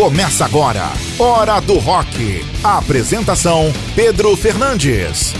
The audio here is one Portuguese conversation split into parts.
Começa agora, Hora do Rock. Apresentação: Pedro Fernandes.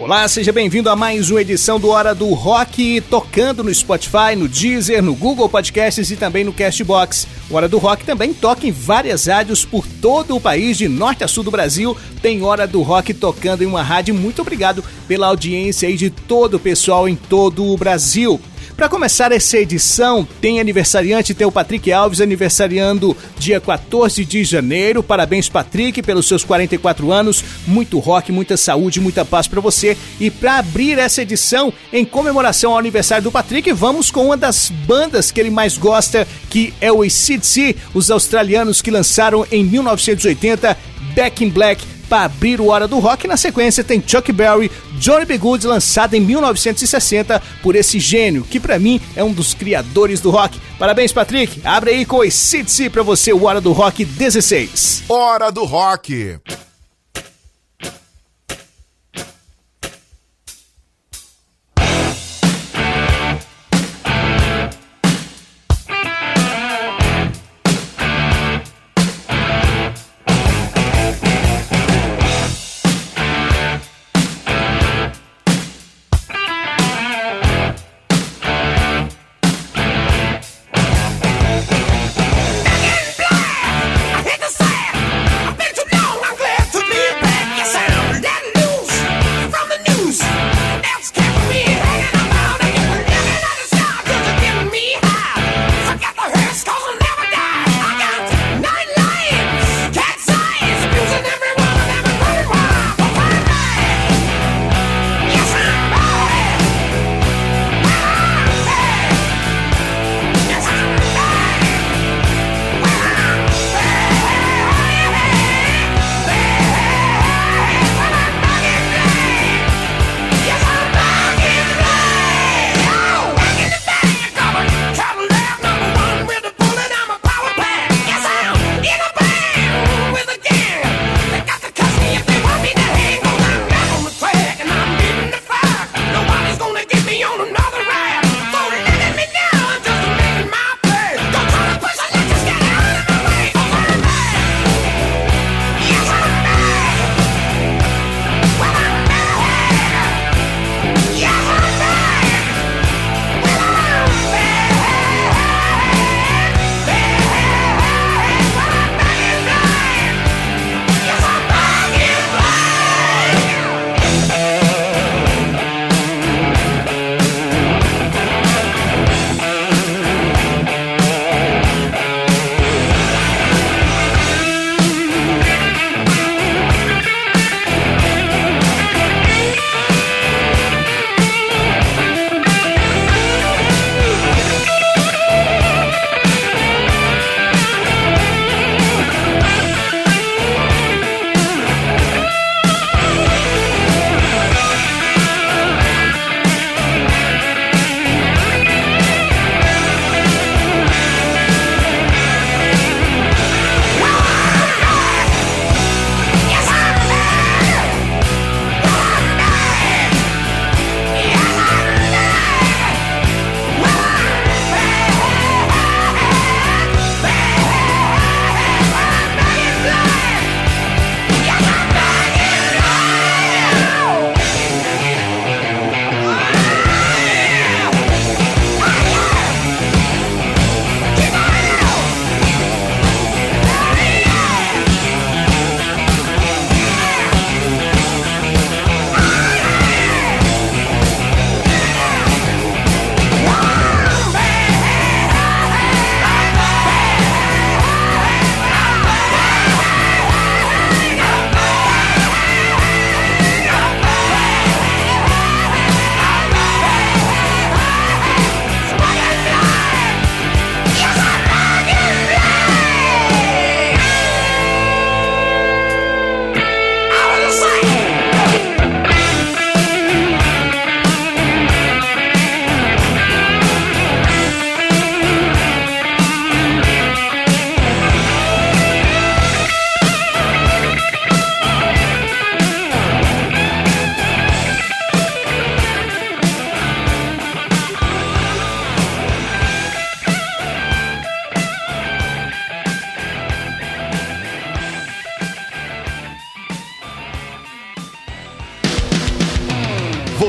Olá, seja bem-vindo a mais uma edição do Hora do Rock, tocando no Spotify, no Deezer, no Google Podcasts e também no Castbox. O Hora do Rock também toca em várias rádios por todo o país, de norte a sul do Brasil. Tem Hora do Rock tocando em uma rádio. Muito obrigado pela audiência aí de todo o pessoal em todo o Brasil. Para começar essa edição, tem aniversariante, tem o Patrick Alves aniversariando dia 14 de janeiro. Parabéns, Patrick, pelos seus 44 anos. Muito rock, muita saúde, muita paz para você. E para abrir essa edição, em comemoração ao aniversário do Patrick, vamos com uma das bandas que ele mais gosta, que é o ACDC, os australianos que lançaram em 1980 Back in Black para abrir o Hora do Rock. Na sequência tem Chuck Berry, Johnny B. Good, lançado em 1960 por esse gênio, que para mim é um dos criadores do rock. Parabéns, Patrick. Abre aí com esse para você o Hora do Rock 16. Hora do Rock.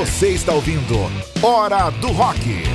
Você está ouvindo Hora do Rock.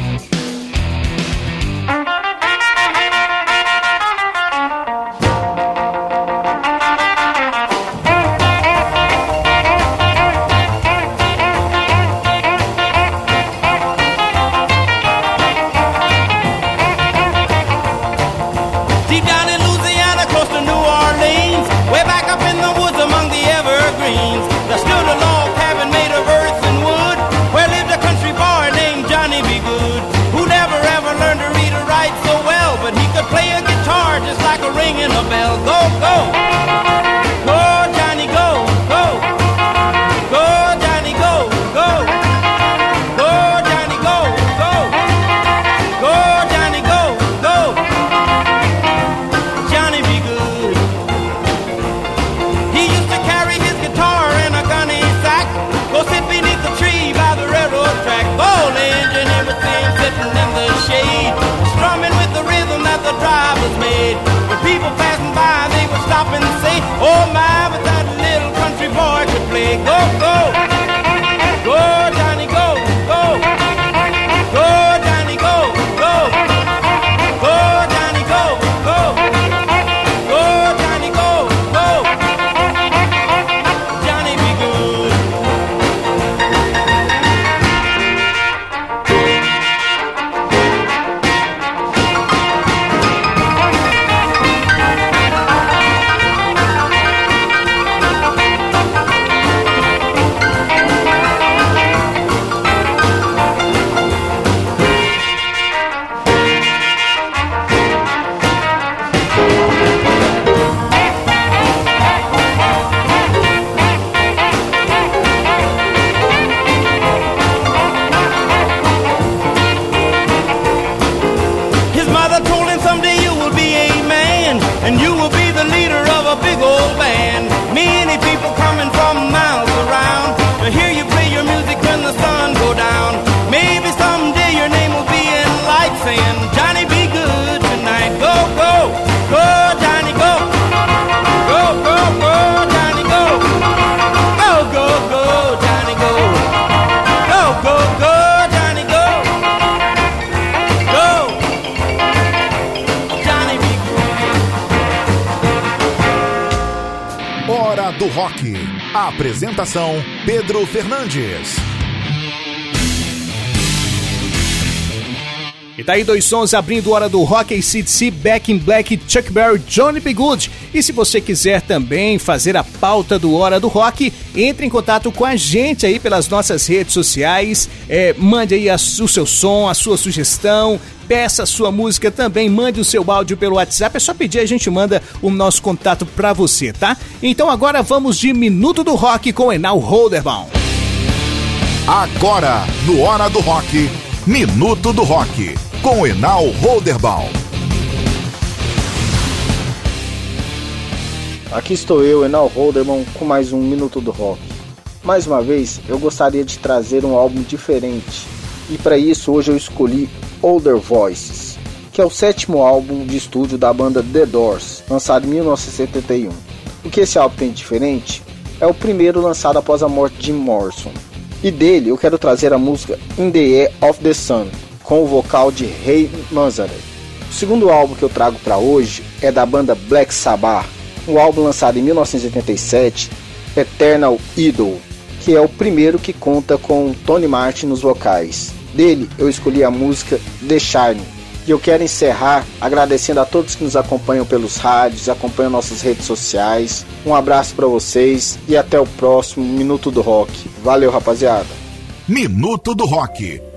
Fernandes. E tá aí dois sons abrindo hora do Rock ACDC, Back in Black, Chuck Berry, Johnny B. Good. E se você quiser também fazer a pauta do Hora do Rock, entre em contato com a gente aí pelas nossas redes sociais. É, mande aí a, o seu som, a sua sugestão, peça a sua música também, mande o seu áudio pelo WhatsApp. É só pedir, a gente manda o nosso contato para você, tá? Então agora vamos de Minuto do Rock com Enal Holderbaum. Agora, no Hora do Rock, Minuto do Rock, com Enal Holderbaum. Aqui estou eu, Enal Holderman, com mais um Minuto do Rock. Mais uma vez, eu gostaria de trazer um álbum diferente, e para isso hoje eu escolhi Older Voices, que é o sétimo álbum de estúdio da banda The Doors, lançado em 1971. O que esse álbum tem de diferente é o primeiro lançado após a morte de Morrison. E dele eu quero trazer a música In the Air of the Sun, com o vocal de Ray Manzarek. O segundo álbum que eu trago para hoje é da banda Black Sabbath, o álbum lançado em 1987, Eternal Idol, que é o primeiro que conta com Tony Martin nos vocais. Dele eu escolhi a música The Shine. E eu quero encerrar agradecendo a todos que nos acompanham pelos rádios, acompanham nossas redes sociais. Um abraço para vocês e até o próximo Minuto do Rock. Valeu, rapaziada. Minuto do Rock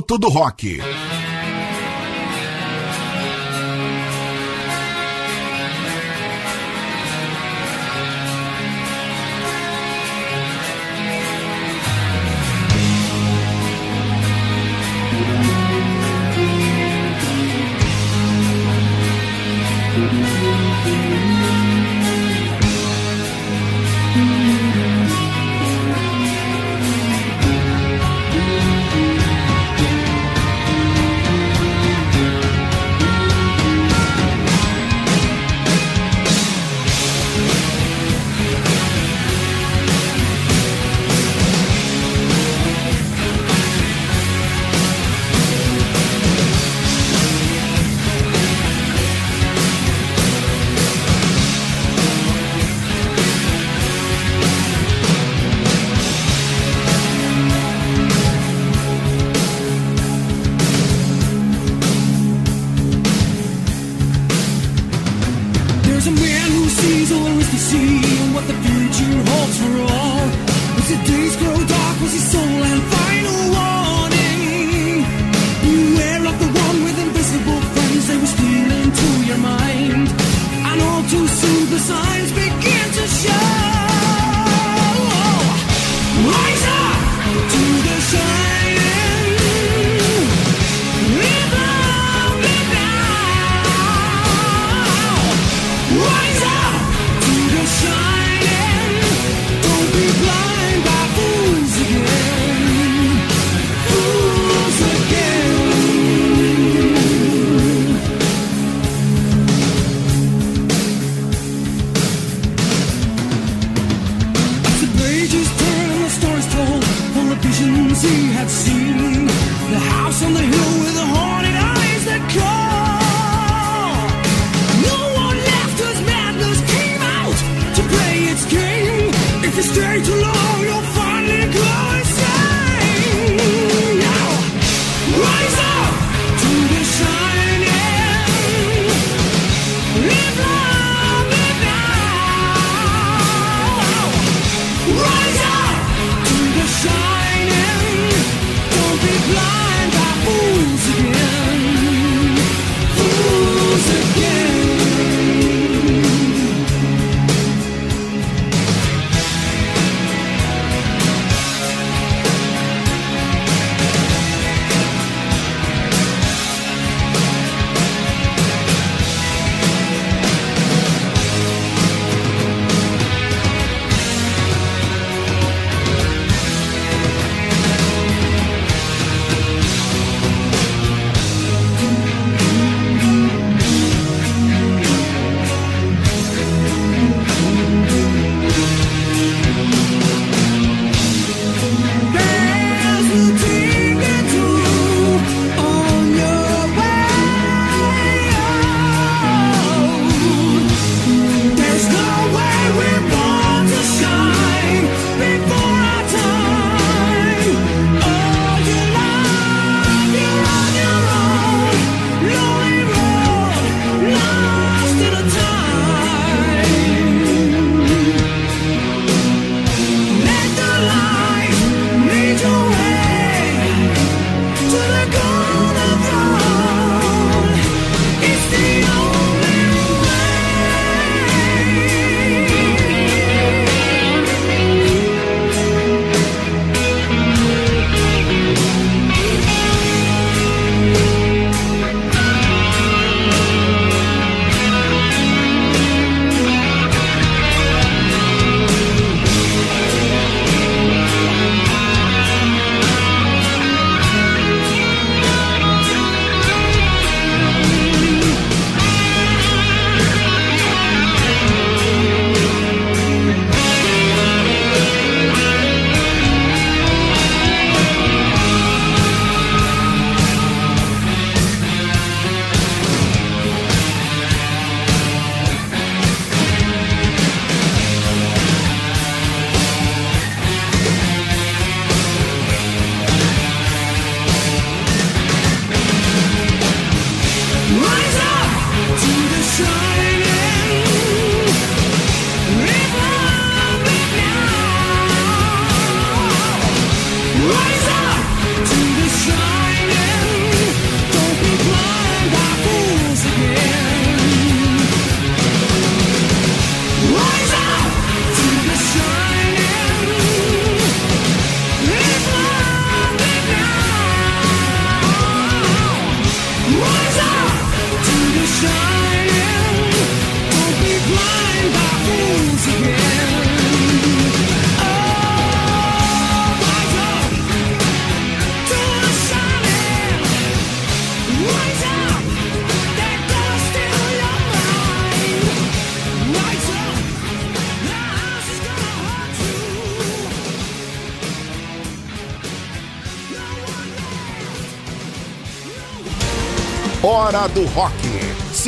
Minuto do Rock.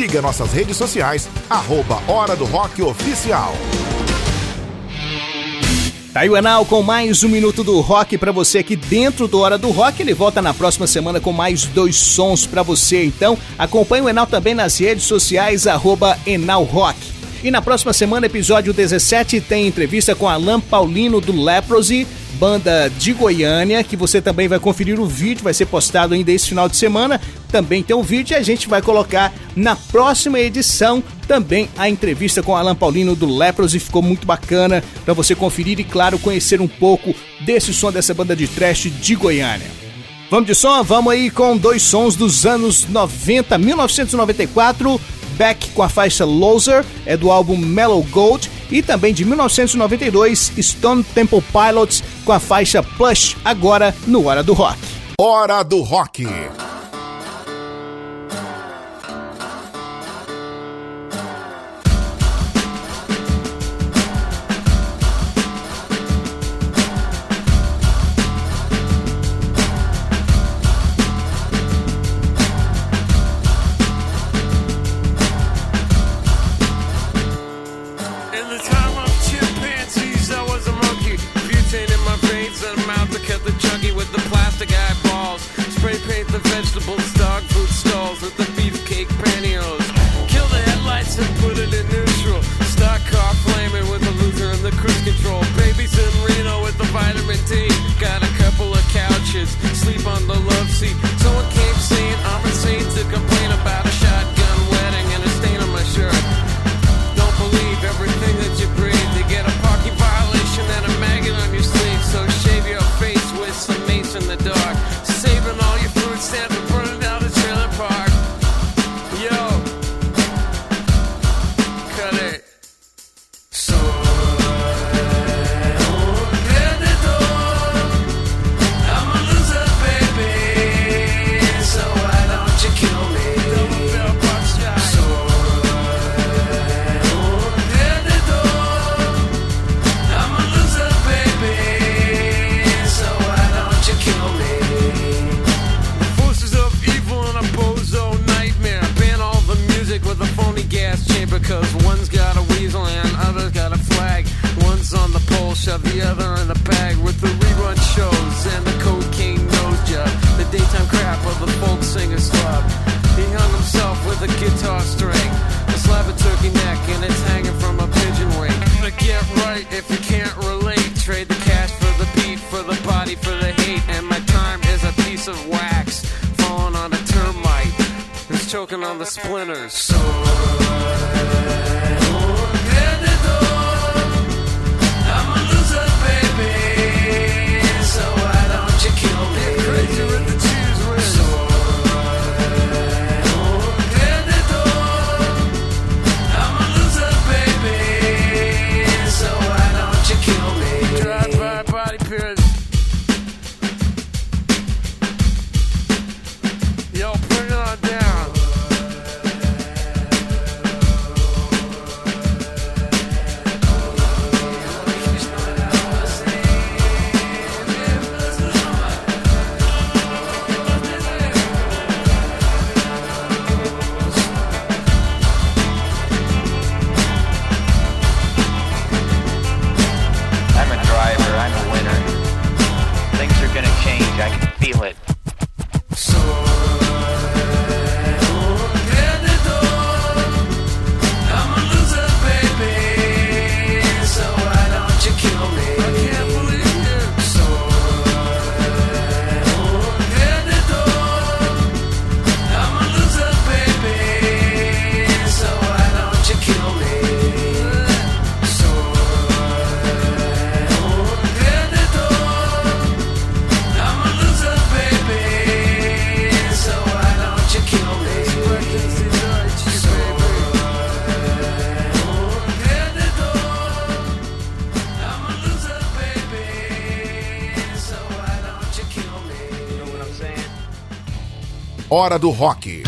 Siga nossas redes sociais, arroba Hora do Rock Oficial. Enal com mais um minuto do rock para você aqui dentro do Hora do Rock. Ele volta na próxima semana com mais dois sons para você. Então, acompanhe o Enal também nas redes sociais, arroba Enal Rock. E na próxima semana, episódio 17, tem entrevista com Alan Paulino do Leprosy banda de Goiânia, que você também vai conferir o vídeo, vai ser postado ainda esse final de semana. Também tem um vídeo e a gente vai colocar na próxima edição também a entrevista com Alan Paulino do Lepros e ficou muito bacana para você conferir e, claro, conhecer um pouco desse som dessa banda de trash de Goiânia. Vamos de som? Vamos aí com dois sons dos anos 90, 1994. Beck com a faixa Loser, é do álbum Mellow Gold, e também de 1992, Stone Temple Pilots com a faixa Plush, agora no Hora do Rock. Hora do Rock. Hora do Rock.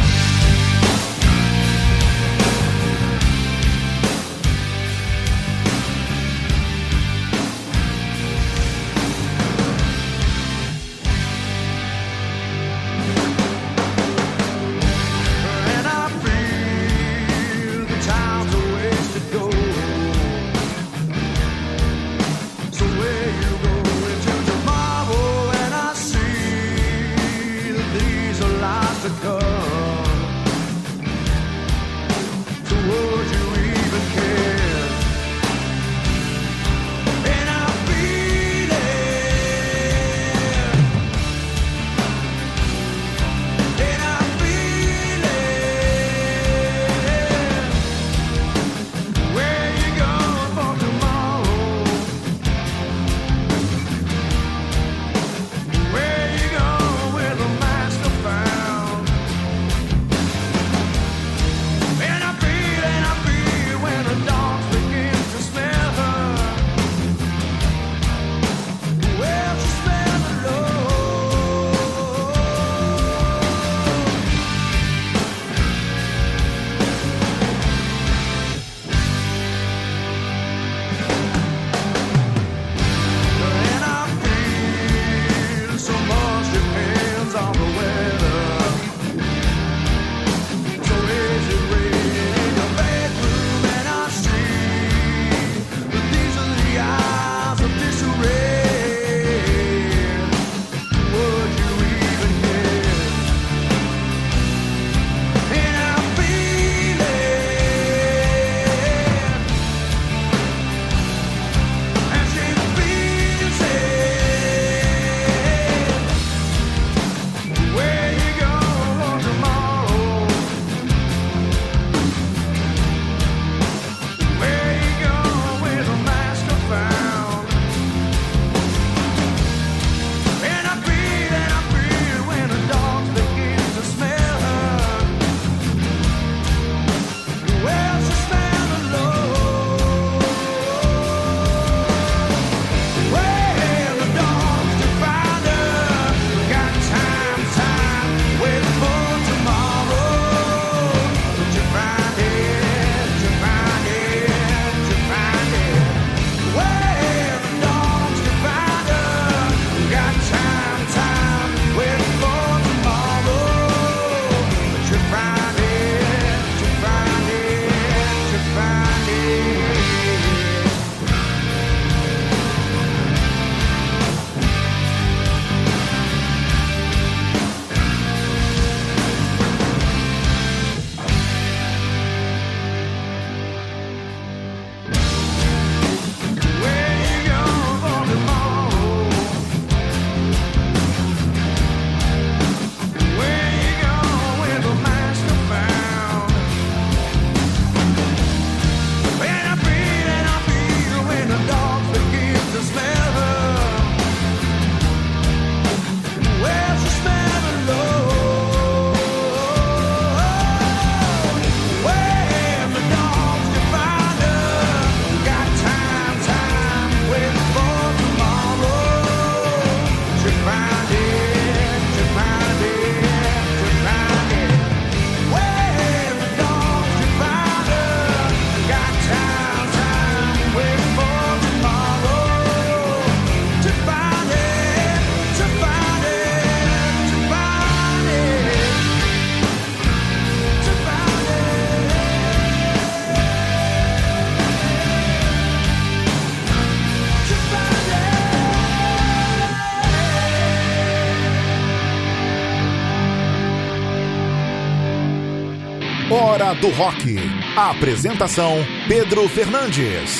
Do Rock. apresentação: Pedro Fernandes.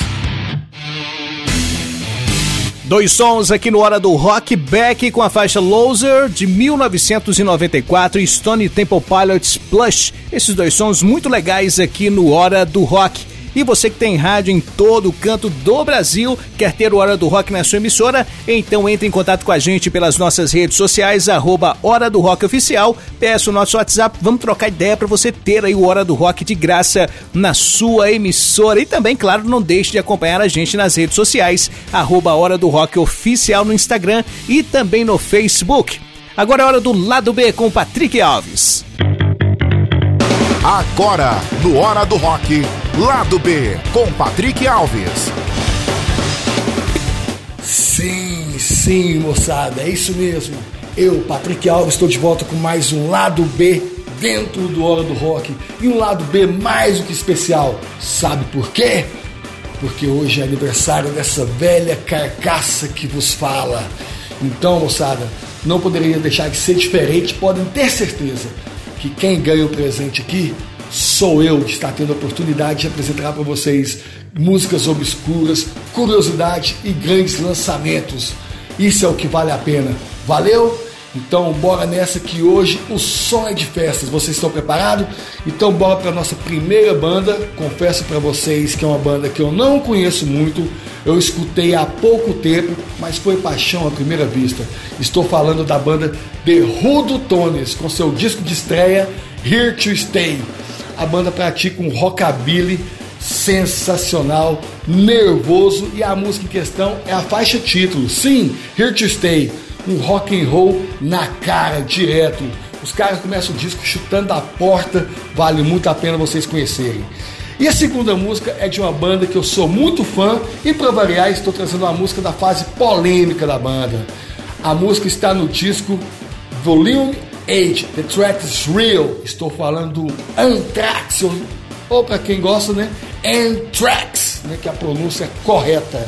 Dois sons aqui no Hora do Rock, Beck com a faixa Loser de 1994 e Stone Temple Pilots Plush. Esses dois sons muito legais aqui no Hora do Rock. E você que tem rádio em todo o canto do Brasil, quer ter o Hora do Rock na sua emissora? Então entre em contato com a gente pelas nossas redes sociais, arroba Hora do Rock Oficial. Peça o nosso WhatsApp, vamos trocar ideia para você ter aí o Hora do Rock de graça na sua emissora. E também, claro, não deixe de acompanhar a gente nas redes sociais, arroba Hora do Rock Oficial no Instagram e também no Facebook. Agora é hora do lado B com Patrick Alves. Agora, no Hora do Rock, Lado B, com Patrick Alves. Sim, sim, moçada, é isso mesmo. Eu, Patrick Alves, estou de volta com mais um Lado B dentro do Hora do Rock. E um Lado B mais do que especial. Sabe por quê? Porque hoje é aniversário dessa velha carcaça que vos fala. Então, moçada, não poderia deixar de ser diferente, podem ter certeza que quem ganha o presente aqui sou eu de estar tendo a oportunidade de apresentar para vocês músicas obscuras, curiosidade e grandes lançamentos. Isso é o que vale a pena. Valeu? Então bora nessa que hoje o som é de festas. Vocês estão preparados? Então bora para nossa primeira banda. Confesso para vocês que é uma banda que eu não conheço muito. Eu escutei há pouco tempo, mas foi paixão à primeira vista. Estou falando da banda The Rudo Tones com seu disco de estreia Here to Stay. A banda pratica um rockabilly sensacional, nervoso e a música em questão é a faixa título. Sim, Here to Stay um rock and roll na cara, direto. Os caras começam o disco chutando a porta, vale muito a pena vocês conhecerem. E a segunda música é de uma banda que eu sou muito fã e para variar estou trazendo uma música da fase polêmica da banda. A música está no disco Volume 8, The Track is Real. Estou falando do Anthrax, ou, para quem gosta, né? Anthrax, né? que a pronúncia é correta.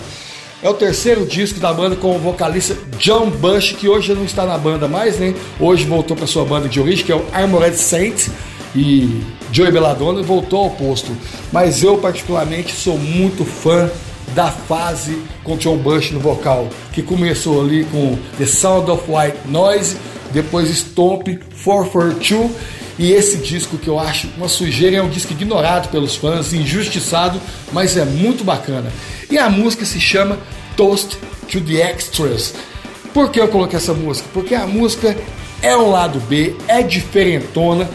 É o terceiro disco da banda com o vocalista John Bush, que hoje não está na banda mais, né? Hoje voltou para sua banda de origem, que é o Armored Saint, e Joey Belladonna voltou ao posto. Mas eu, particularmente, sou muito fã da fase com John Bush no vocal, que começou ali com The Sound of White Noise, depois Stomp 442 e esse disco que eu acho uma sujeira é um disco ignorado pelos fãs, injustiçado, mas é muito bacana. E a música se chama Toast to the Extras. Por que eu coloquei essa música? Porque a música é um lado B, é diferentona.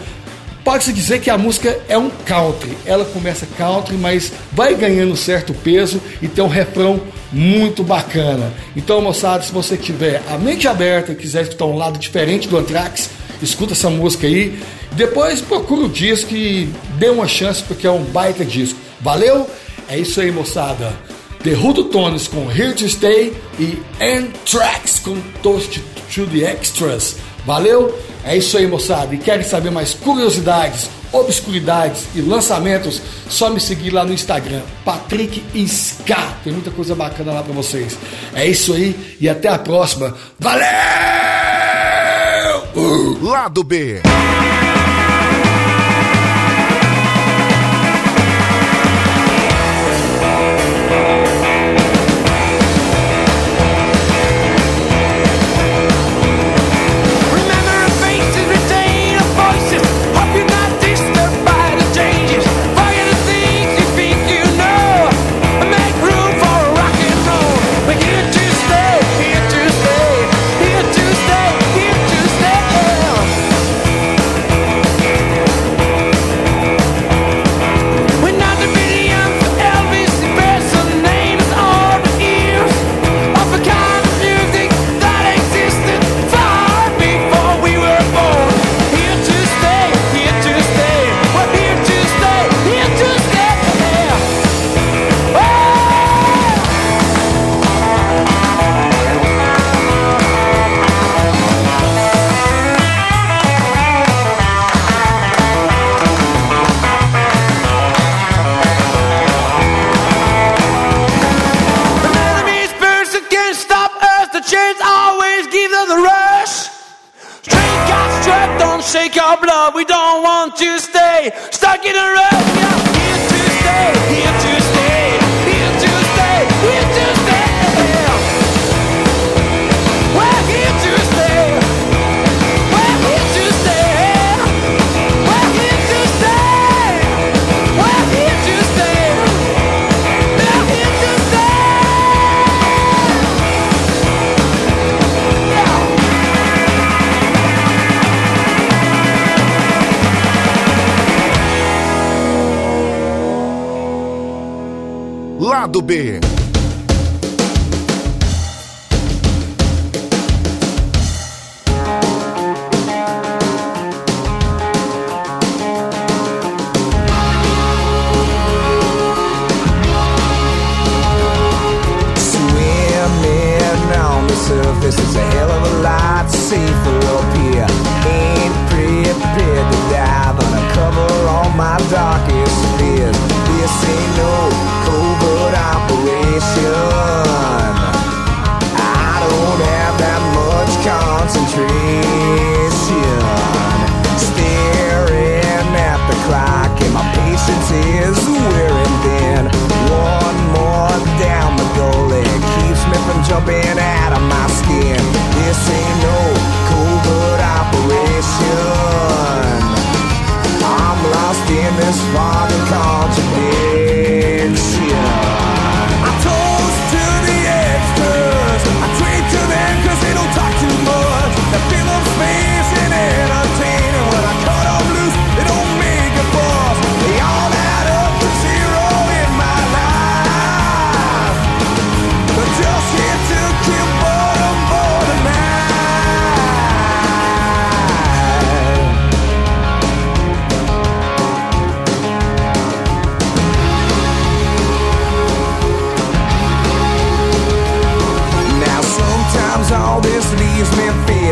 Pode-se dizer que a música é um country. Ela começa country, mas vai ganhando certo peso e tem um refrão muito bacana. Então, moçada, se você tiver a mente aberta e quiser escutar um lado diferente do Anthrax, escuta essa música aí. Depois procura o disco e dê uma chance porque é um baita disco. Valeu? É isso aí, moçada. Rudo Tones com Here to Stay e Anthrax com Toast to the Extras. Valeu? É isso aí, moçada. E querem saber mais curiosidades, obscuridades e lançamentos? Só me seguir lá no Instagram, Patrick Ska. Tem muita coisa bacana lá para vocês. É isso aí e até a próxima. Valeu! Lado B. Later Lado B. is Memphis.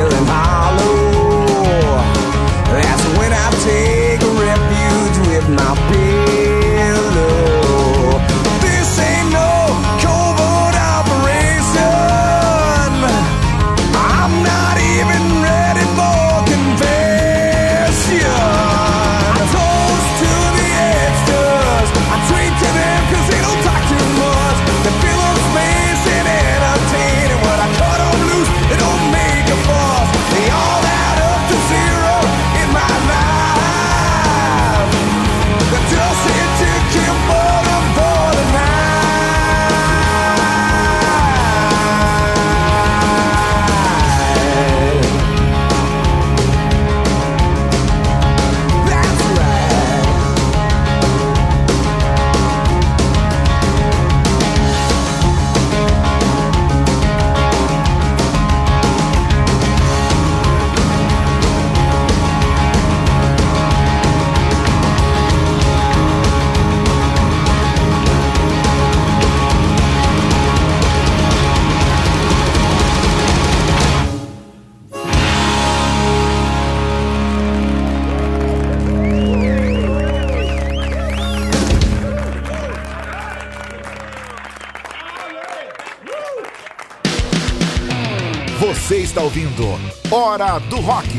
Hora do Rock.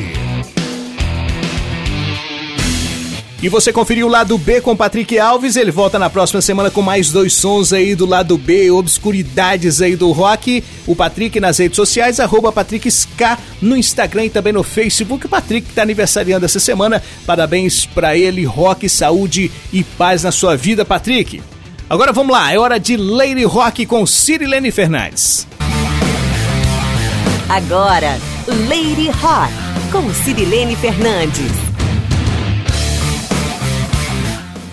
E você conferiu o lado B com Patrick Alves. Ele volta na próxima semana com mais dois sons aí do lado B, obscuridades aí do rock. O Patrick nas redes sociais, arroba PatrickSK no Instagram e também no Facebook. O Patrick está aniversariando essa semana. Parabéns para ele, rock, saúde e paz na sua vida, Patrick. Agora vamos lá, é hora de Lady Rock com Cirilene Fernandes. Agora, Lady Rock, com Cirilene Fernandes.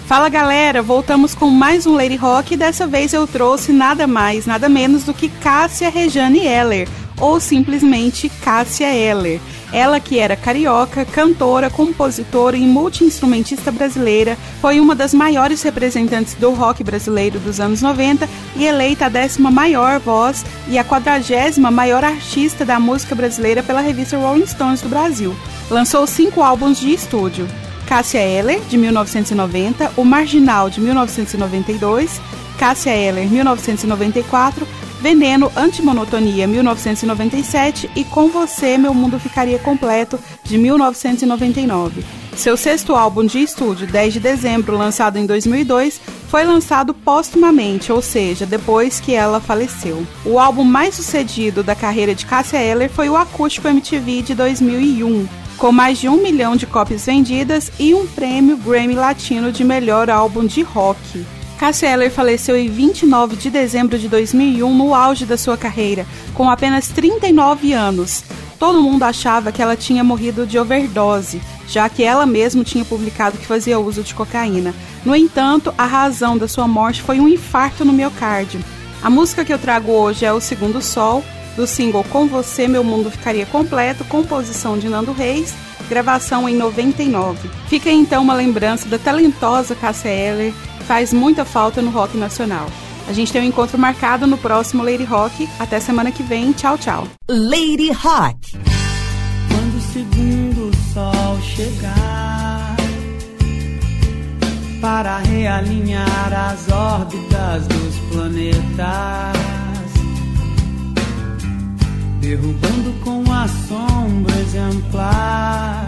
Fala galera, voltamos com mais um Lady Rock e dessa vez eu trouxe nada mais, nada menos do que Cássia Rejane Eller, ou simplesmente Cássia Eller. Ela que era carioca, cantora, compositora e multiinstrumentista brasileira, foi uma das maiores representantes do rock brasileiro dos anos 90 e eleita a décima maior voz e a quadragésima maior artista da música brasileira pela revista Rolling Stones do Brasil. Lançou cinco álbuns de estúdio. Cássia Eller, de 1990, O Marginal, de 1992, Cássia Eller, 1994, Veneno, Antimonotonia, 1997 e Com Você Meu Mundo Ficaria Completo, de 1999. Seu sexto álbum de estúdio, 10 de dezembro, lançado em 2002, foi lançado póstumamente, ou seja, depois que ela faleceu. O álbum mais sucedido da carreira de Cássia Eller foi o Acústico MTV de 2001, com mais de um milhão de cópias vendidas e um prêmio Grammy Latino de melhor álbum de rock. Cássia Eller faleceu em 29 de dezembro de 2001, no auge da sua carreira, com apenas 39 anos. Todo mundo achava que ela tinha morrido de overdose, já que ela mesma tinha publicado que fazia uso de cocaína. No entanto, a razão da sua morte foi um infarto no miocárdio. A música que eu trago hoje é O Segundo Sol, do single Com Você Meu Mundo Ficaria Completo, composição de Nando Reis, gravação em 99. Fica então uma lembrança da talentosa Cássia Eller, faz muita falta no rock nacional. A gente tem um encontro marcado no próximo Lady Rock. Até semana que vem. Tchau, tchau. Lady Rock. Quando o segundo sol chegar para realinhar as órbitas dos planetas, derrubando com assombro exemplar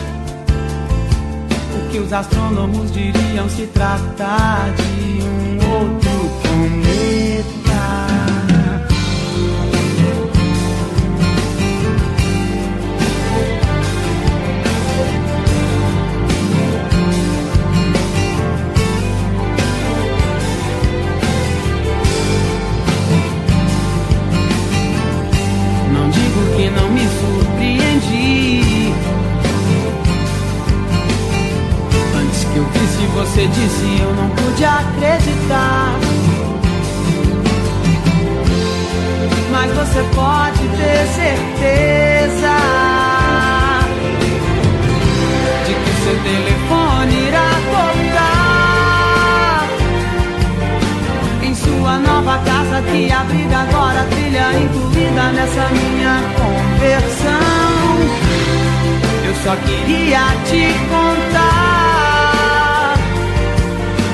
que os astrônomos diriam se tratar de um outro cometa. Não digo que não me surpreendi. Que você disse eu não pude acreditar. Mas você pode ter certeza de que seu telefone irá tocar em sua nova casa que abriga agora trilha incluída nessa minha conversão. Eu só queria te contar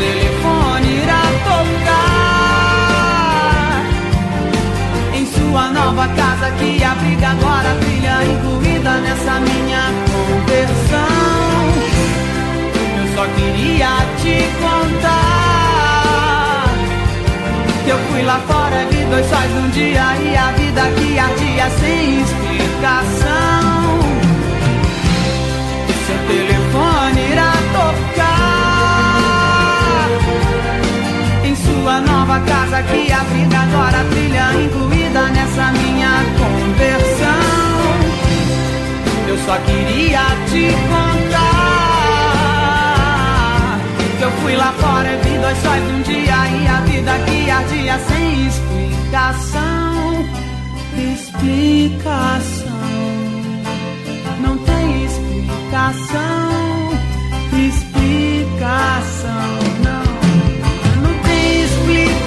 Telefone irá tocar em sua nova casa que abriga agora a trilha incluída nessa minha conversão. Eu só queria te contar que eu fui lá fora vi dois sóis num dia e a vida que ardia sem explicação. Nova casa que a vida agora brilha incluída nessa minha conversão. Eu só queria te contar que eu fui lá fora e vi dois sóis um dia e a vida que ardia sem explicação. Explicação não tem explicação. Explicação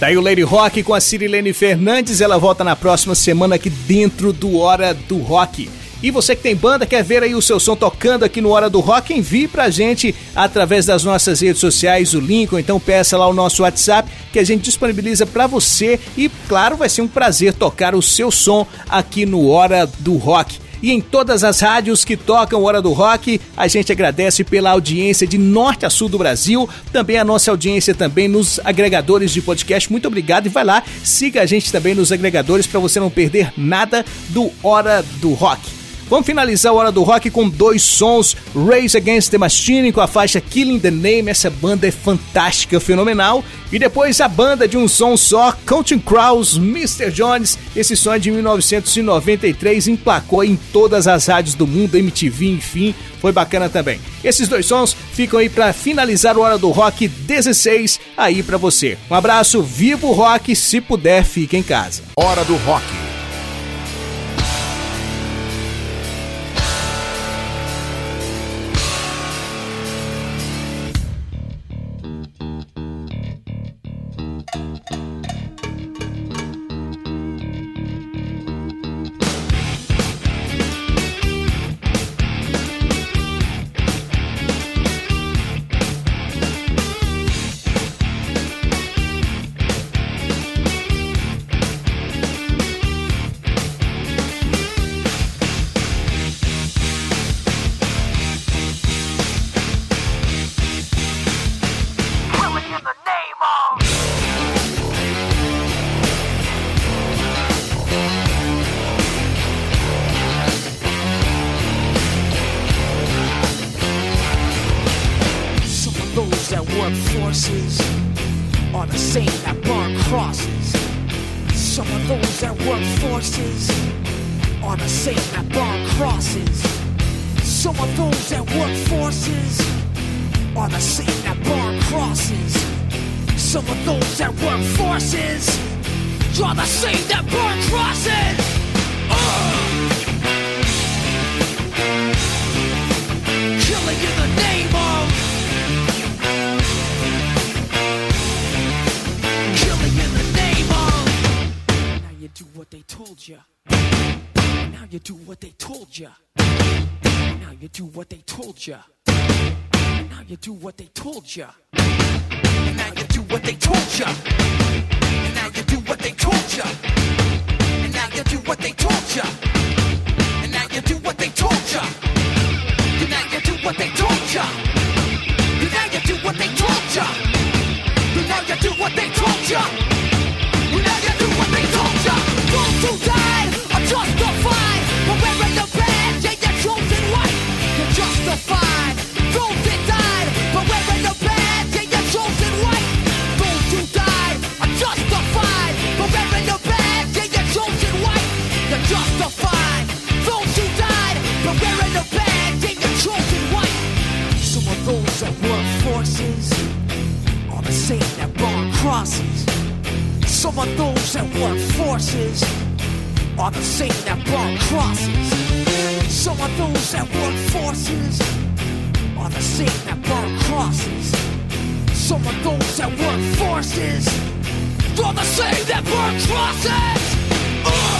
Daí o Lady Rock com a Cirilene Fernandes, ela volta na próxima semana aqui dentro do Hora do Rock. E você que tem banda, quer ver aí o seu som tocando aqui no Hora do Rock, envie pra gente através das nossas redes sociais o link, ou então peça lá o nosso WhatsApp que a gente disponibiliza para você e claro, vai ser um prazer tocar o seu som aqui no Hora do Rock e em todas as rádios que tocam Hora do Rock. A gente agradece pela audiência de norte a sul do Brasil, também a nossa audiência também nos agregadores de podcast. Muito obrigado e vai lá, siga a gente também nos agregadores para você não perder nada do Hora do Rock. Vamos finalizar a Hora do Rock com dois sons: Race Against the Machine com a faixa Killing the Name. Essa banda é fantástica, fenomenal. E depois a banda de um som só, Counting Crows, Mr. Jones. Esse som é de 1993, emplacou em todas as rádios do mundo, MTV, enfim, foi bacana também. Esses dois sons ficam aí para finalizar o Hora do Rock 16 aí para você. Um abraço, viva o rock, se puder, fique em casa. Hora do Rock. The same that burn crosses. Some of those that work forces draw the same that burn crosses. Ugh. Killing in the name of Killing in the name of. Now you do what they told you. Now you do what they told you. Now you do what they told you. Now you do what they told you. Now you do what they told you. And now you do what they told you. And now you do what they told you. And now you do what they told you. And now you do what they told you. And now you do what they told you. And now you do what they told you. And now you do what they told you. Those who died justified for wearing the badge and you're chosen white. You're justified. Justified. Those who died for wearing the badge and you're chosen white. Some of those that work forces are the same that burn crosses. Some of those that work forces are the same that burn crosses. Some of those that work forces are the same that burn crosses. Some of those that work forces are the same that burn crosses.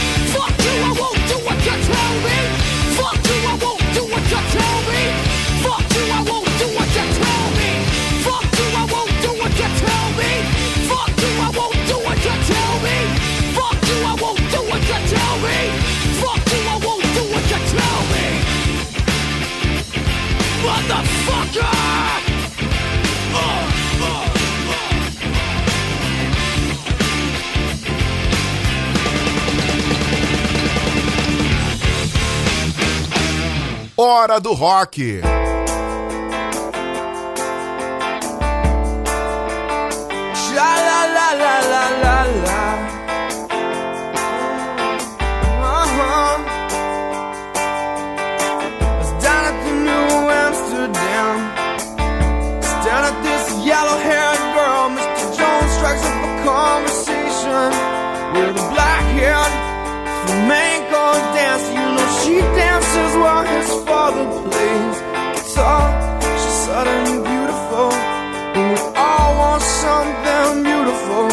Hora do Rock. mother plays guitar. She's suddenly beautiful, and we all want something beautiful.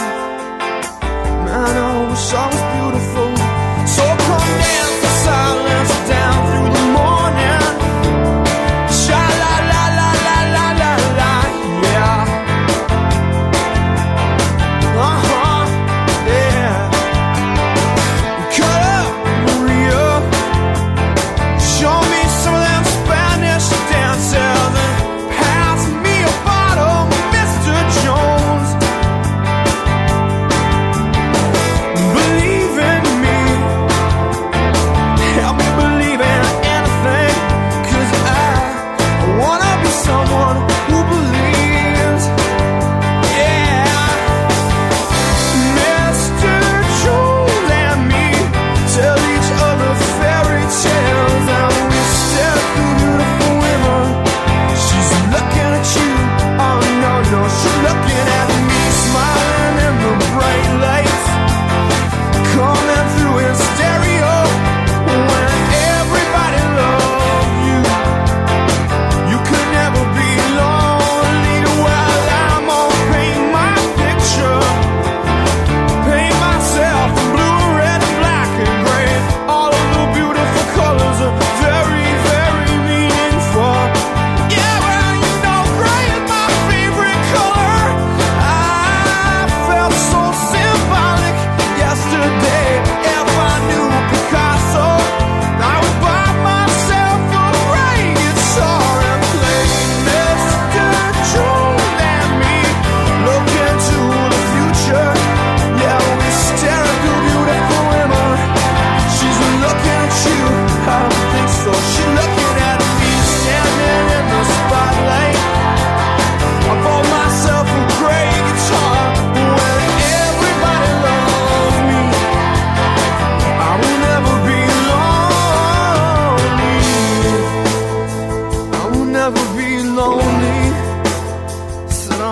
Man, I wish I was.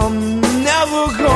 I'm never gonna